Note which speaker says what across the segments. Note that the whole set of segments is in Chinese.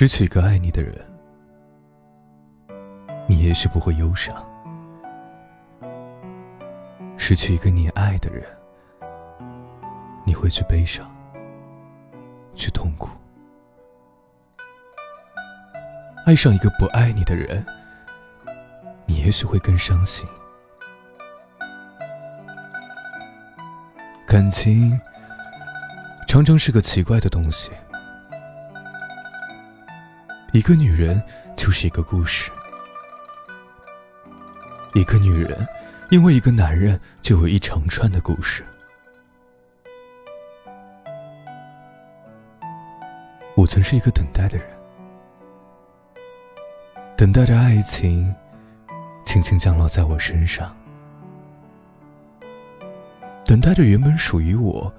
Speaker 1: 失去一个爱你的人，你也许不会忧伤；失去一个你爱的人，你会去悲伤，去痛苦。爱上一个不爱你的人，你也许会更伤心。感情常常是个奇怪的东西。一个女人就是一个故事，一个女人因为一个男人就有一长串的故事。我曾是一个等待的人，等待着爱情轻轻降落在我身上，等待着原本属于我、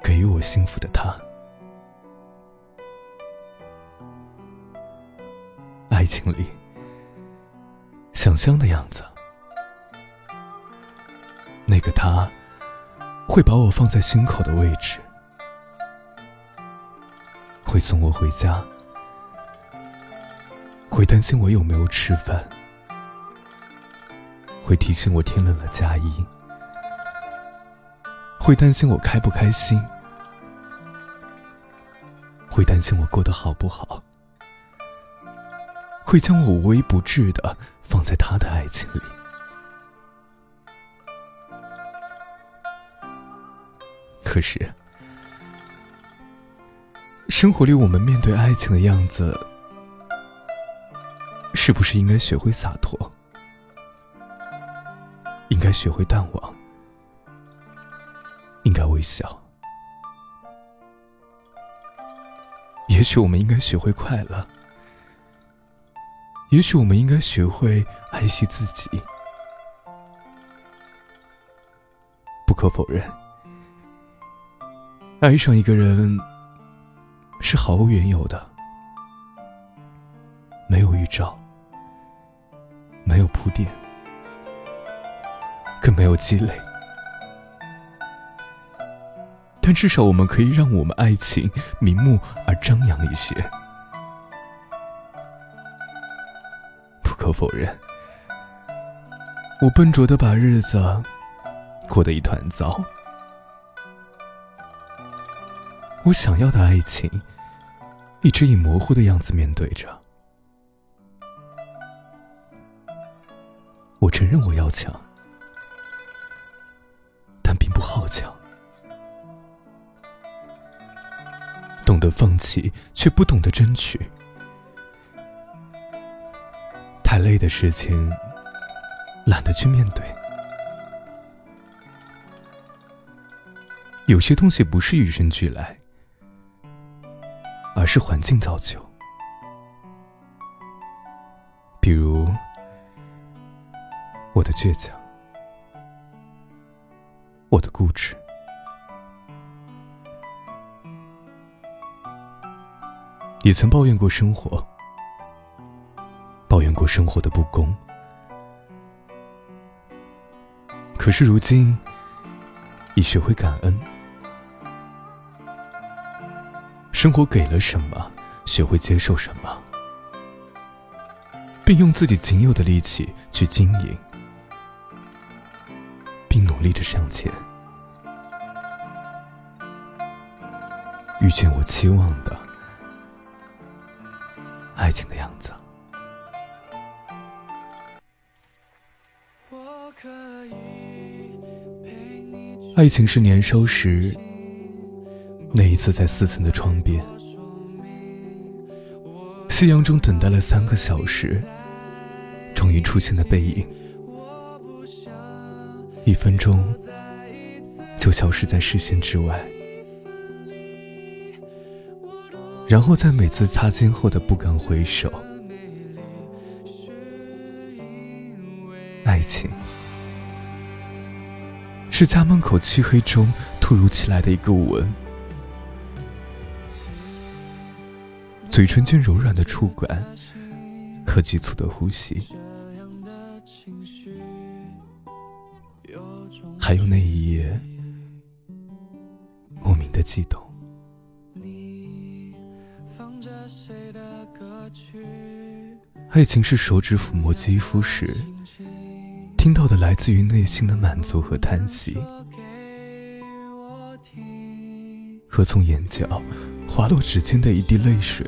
Speaker 1: 给予我幸福的他。爱情里，想象的样子，那个他会把我放在心口的位置，会送我回家，会担心我有没有吃饭，会提醒我天冷了加衣，会担心我开不开心，会担心我过得好不好。会将我无微不至的放在他的爱情里。可是，生活里我们面对爱情的样子，是不是应该学会洒脱？应该学会淡忘？应该微笑？也许我们应该学会快乐。也许我们应该学会爱惜自己。不可否认，爱上一个人是毫无缘由的，没有预兆，没有铺垫，更没有积累。但至少我们可以让我们爱情明目而张扬一些。可否认，我笨拙的把日子过得一团糟。我想要的爱情，一直以模糊的样子面对着。我承认我要强，但并不好强。懂得放弃，却不懂得争取。太累的事情，懒得去面对。有些东西不是与生俱来，而是环境造就。比如我的倔强，我的固执。也曾抱怨过生活。生活的不公，可是如今已学会感恩。生活给了什么，学会接受什么，并用自己仅有的力气去经营，并努力着向前，遇见我期望的爱情的样子。爱情是年少时那一次在四层的窗边，夕阳中等待了三个小时，终于出现的背影，一分钟就消失在视线之外，然后在每次擦肩后的不敢回首，爱情。是家门口漆黑中突如其来的一个吻，嘴唇间柔软的触感和急促的呼吸，还有那一夜莫名的悸动。爱情是手指抚摸肌肤时，听到的来自于内心的满足和叹息，和从眼角滑落指尖的一滴泪水。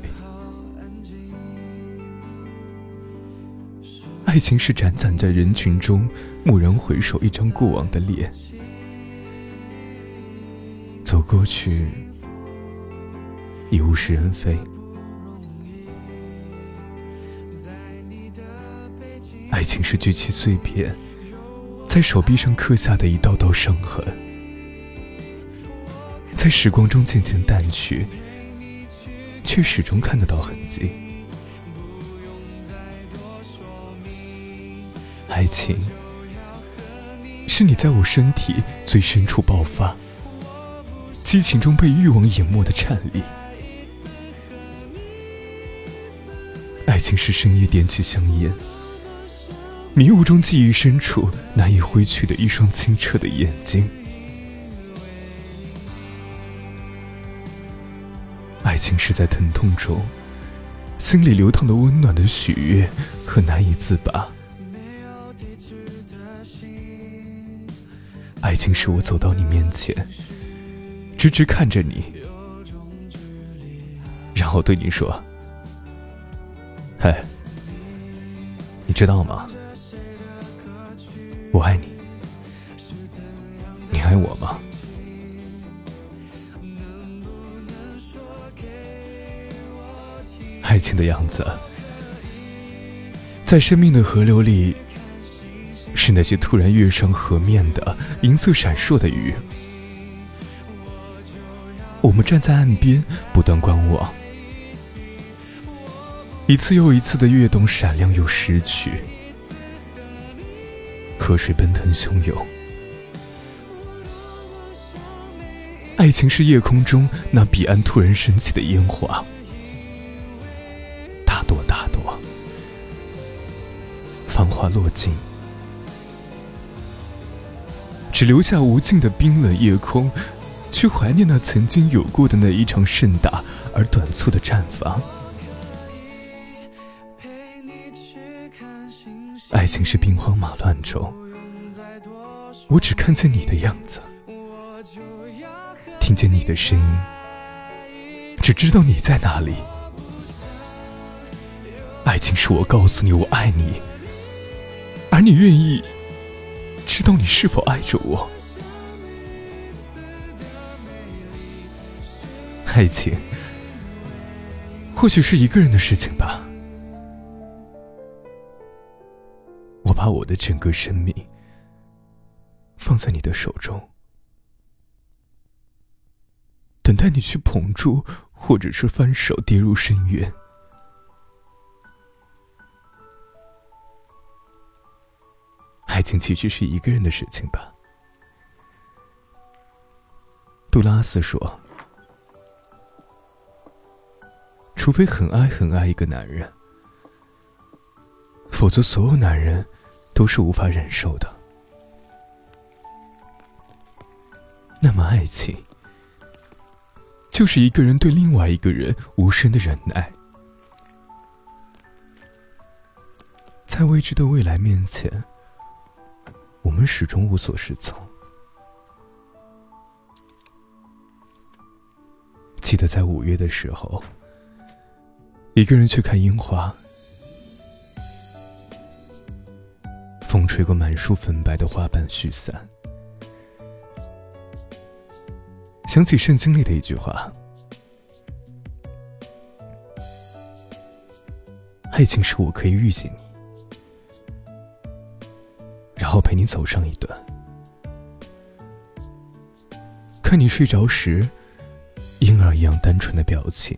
Speaker 1: 爱情是辗转在人群中，蓦然回首，一张过往的脸，走过去，已物是人非。爱情是聚起碎片，在手臂上刻下的一道道伤痕，在时光中渐渐淡去，却始终看得到痕迹。爱情是你在我身体最深处爆发，激情中被欲望淹没的颤栗。爱情是深夜点起香烟。迷雾中，记忆深处难以挥去的一双清澈的眼睛。爱情是在疼痛中，心里流淌的温暖的喜悦和难以自拔。爱情是我走到你面前，直直看着你，然后对你说：“嘿，你知道吗？”我爱你，你爱我吗？爱情的样子，在生命的河流里，是那些突然跃上河面的银色闪烁的鱼。我们站在岸边，不断观望，一次又一次的跃动，闪亮又失去。河水奔腾汹涌，爱情是夜空中那彼岸突然升起的烟花，大朵大朵，繁华落尽，只留下无尽的冰冷夜空，去怀念那曾经有过的那一场盛大而短促的绽放。爱情是兵荒马乱中，我只看见你的样子，听见你的声音，只知道你在哪里。爱情是我告诉你我爱你，而你愿意知道你是否爱着我。爱情或许是一个人的事情吧。把我的整个生命放在你的手中，等待你去捧住，或者是翻手跌入深渊。爱情其实是一个人的事情吧？杜拉斯说：“除非很爱很爱一个男人，否则所有男人。”都是无法忍受的。那么，爱情就是一个人对另外一个人无声的忍耐，在未知的未来面前，我们始终无所适从。记得在五月的时候，一个人去看樱花。风吹过满树粉白的花瓣絮散，想起圣经里的一句话：“爱情是我可以遇见你，然后陪你走上一段，看你睡着时，婴儿一样单纯的表情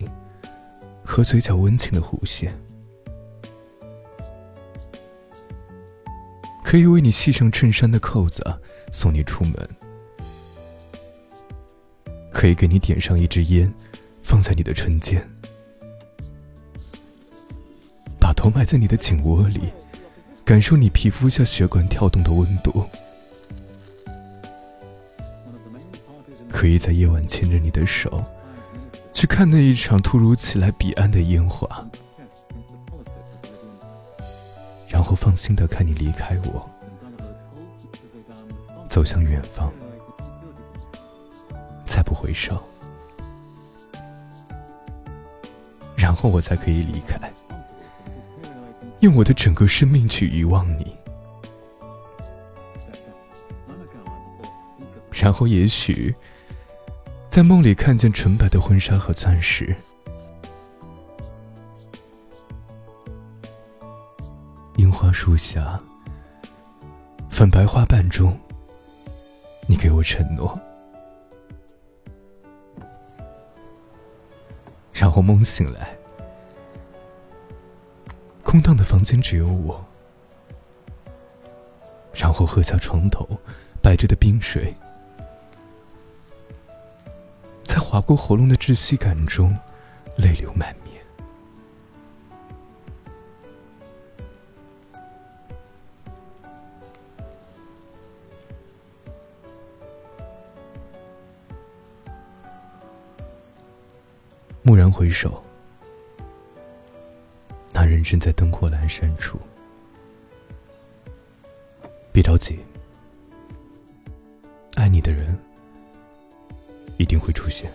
Speaker 1: 和嘴角温情的弧线。”可以为你系上衬衫的扣子，送你出门；可以给你点上一支烟，放在你的唇间；把头埋在你的颈窝里，感受你皮肤下血管跳动的温度；可以在夜晚牵着你的手，去看那一场突如其来彼岸的烟花，后放心的看你离开我，走向远方，再不回首，然后我才可以离开，用我的整个生命去遗忘你，然后也许。在梦里看见纯白的婚纱和钻石，樱花树下，粉白花瓣中，你给我承诺，然后梦醒来，空荡的房间只有我，然后喝下床头摆着的冰水。在划过喉咙的窒息感中，泪流满面。蓦然回首，那人正在灯火阑珊处。别着急，爱你的人。一定会出现。